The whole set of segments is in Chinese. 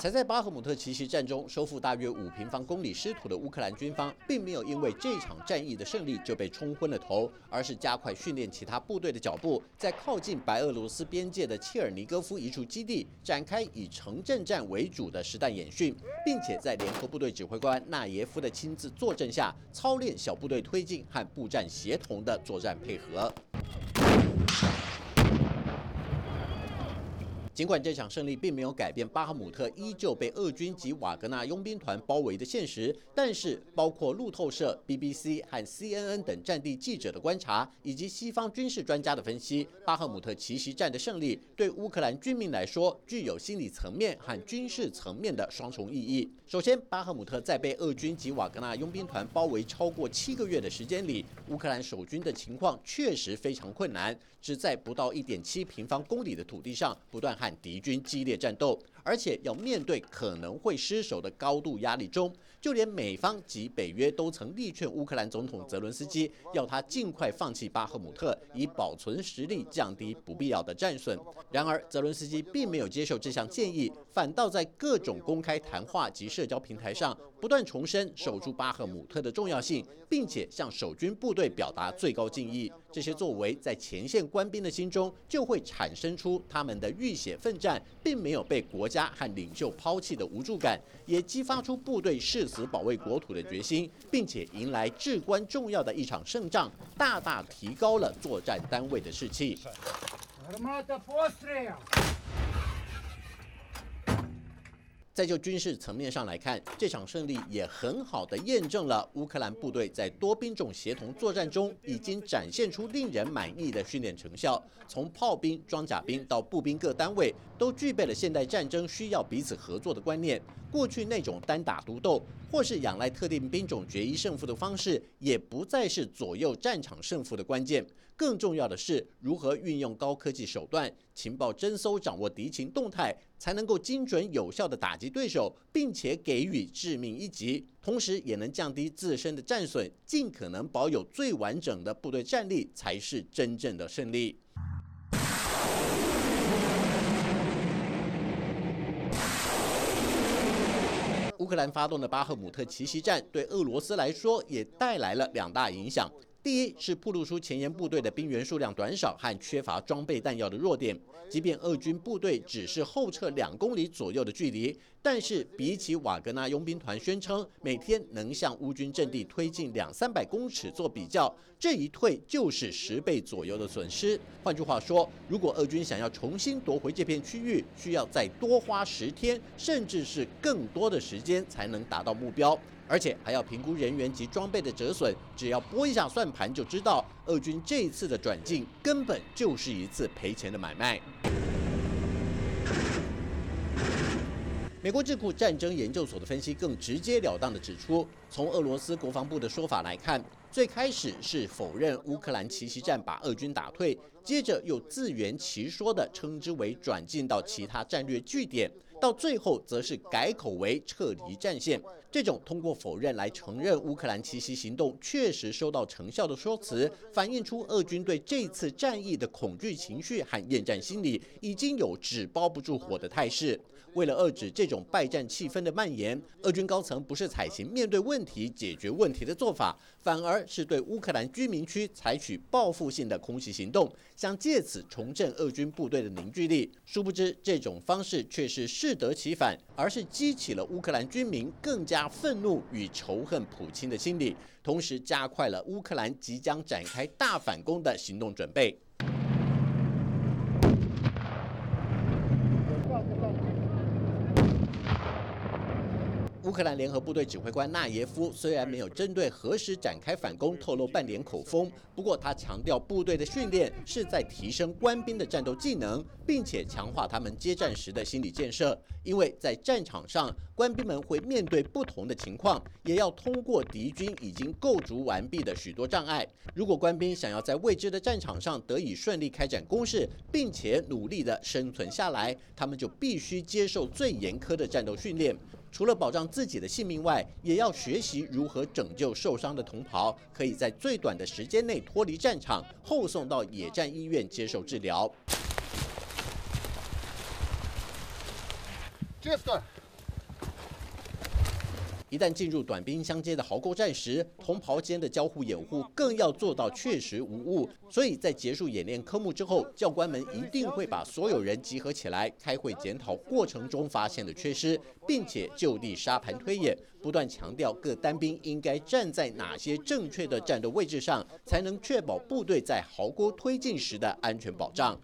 才在巴赫姆特奇袭战中收复大约五平方公里失土的乌克兰军方，并没有因为这场战役的胜利就被冲昏了头，而是加快训练其他部队的脚步，在靠近白俄罗斯边界的切尔尼戈夫一处基地展开以城镇战为主的实弹演训，并且在联合部队指挥官纳耶夫的亲自坐镇下，操练小部队推进和步战协同的作战配合。尽管这场胜利并没有改变巴赫姆特依旧被俄军及瓦格纳佣兵团包围的现实，但是包括路透社、BBC 和 CNN 等战地记者的观察，以及西方军事专家的分析，巴赫姆特奇袭战的胜利对乌克兰军民来说具有心理层面和军事层面的双重意义。首先，巴赫姆特在被俄军及瓦格纳佣兵团包围超过七个月的时间里，乌克兰守军的情况确实非常困难，只在不到一点七平方公里的土地上不断和敌军激烈战斗，而且要面对可能会失守的高度压力中，就连美方及北约都曾力劝乌克兰总统泽伦斯基，要他尽快放弃巴赫姆特，以保存实力，降低不必要的战损。然而，泽伦斯基并没有接受这项建议，反倒在各种公开谈话及社交平台上不断重申守住巴赫姆特的重要性，并且向守军部队表达最高敬意。这些作为在前线官兵的心中，就会产生出他们的浴血奋战，并没有被国家和领袖抛弃的无助感，也激发出部队誓死保卫国土的决心，并且迎来至关重要的一场胜仗，大大提高了作战单位的士气。再就军事层面上来看，这场胜利也很好的验证了乌克兰部队在多兵种协同作战中已经展现出令人满意的训练成效。从炮兵、装甲兵到步兵各单位，都具备了现代战争需要彼此合作的观念。过去那种单打独斗或是仰赖特定兵种决一胜负的方式，也不再是左右战场胜负的关键。更重要的是，如何运用高科技手段、情报侦搜，掌握敌情动态，才能够精准有效的打击对手，并且给予致命一击，同时也能降低自身的战损，尽可能保有最完整的部队战力，才是真正的胜利。乌克兰发动的巴赫姆特奇袭战，对俄罗斯来说也带来了两大影响。第一是暴露出前沿部队的兵员数量短少和缺乏装备弹药的弱点。即便俄军部队只是后撤两公里左右的距离，但是比起瓦格纳佣兵团宣称每天能向乌军阵地推进两三百公尺做比较，这一退就是十倍左右的损失。换句话说，如果俄军想要重新夺回这片区域，需要再多花十天，甚至是更多的时间才能达到目标。而且还要评估人员及装备的折损，只要拨一下算盘就知道，俄军这一次的转进根本就是一次赔钱的买卖。美国智库战争研究所的分析更直截了当地指出，从俄罗斯国防部的说法来看，最开始是否认乌克兰奇袭战把俄军打退，接着又自圆其说的称之为转进到其他战略据点。到最后，则是改口为撤离战线。这种通过否认来承认乌克兰奇袭行动确实收到成效的说辞，反映出俄军对这次战役的恐惧情绪和厌战心理已经有纸包不住火的态势。为了遏制这种败战气氛的蔓延，俄军高层不是采行面对问题解决问题的做法，反而是对乌克兰居民区采取报复性的空袭行动，想借此重振俄军部队的凝聚力。殊不知，这种方式却是适得其反，而是激起了乌克兰军民更加愤怒与仇恨普京的心理，同时加快了乌克兰即将展开大反攻的行动准备。乌克兰联合部队指挥官纳耶夫 虽然没有针对何时展开反攻透露半点口风，不过他强调部队的训练是在提升官兵的战斗技能，并且强化他们接战时的心理建设。因为在战场上，官兵们会面对不同的情况，也要通过敌军已经构筑完毕的许多障碍。如果官兵想要在未知的战场上得以顺利开展攻势，并且努力的生存下来，他们就必须接受最严苛的战斗训练。除了保障自己的性命外，也要学习如何拯救受伤的同袍，可以在最短的时间内脱离战场，后送到野战医院接受治疗。一旦进入短兵相接的壕沟战时，同袍间的交互掩护更要做到确实无误。所以在结束演练科目之后，教官们一定会把所有人集合起来，开会检讨过程中发现的缺失，并且就地沙盘推演，不断强调各单兵应该站在哪些正确的战斗位置上，才能确保部队在壕沟推进时的安全保障。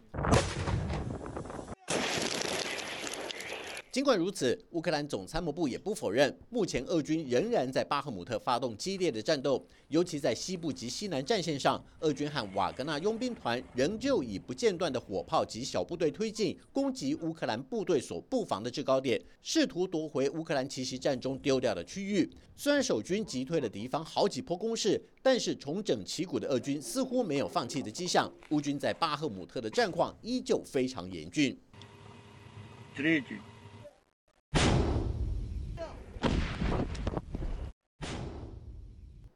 尽管如此，乌克兰总参谋部也不否认，目前俄军仍然在巴赫姆特发动激烈的战斗，尤其在西部及西南战线上，俄军和瓦格纳佣兵团仍旧以不间断的火炮及小部队推进，攻击乌克兰部队所布防的制高点，试图夺回乌克兰奇袭战中丢掉的区域。虽然守军击退了敌方好几波攻势，但是重整旗鼓的俄军似乎没有放弃的迹象。乌军在巴赫姆特的战况依旧非常严峻。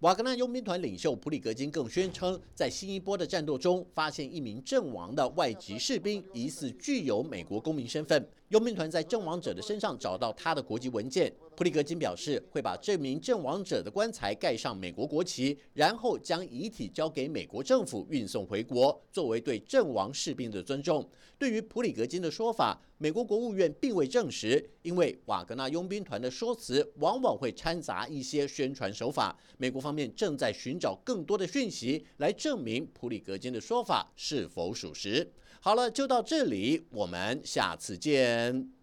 瓦格纳佣兵团领袖普里格金更宣称，在新一波的战斗中，发现一名阵亡的外籍士兵，疑似具有美国公民身份。佣兵团在阵亡者的身上找到他的国籍文件。普里格金表示，会把这名阵亡者的棺材盖上美国国旗，然后将遗体交给美国政府运送回国，作为对阵亡士兵的尊重。对于普里格金的说法，美国国务院并未证实，因为瓦格纳佣兵团的说辞往往会掺杂一些宣传手法。美国方面正在寻找更多的讯息来证明普里格金的说法是否属实。好了，就到这里，我们下次见。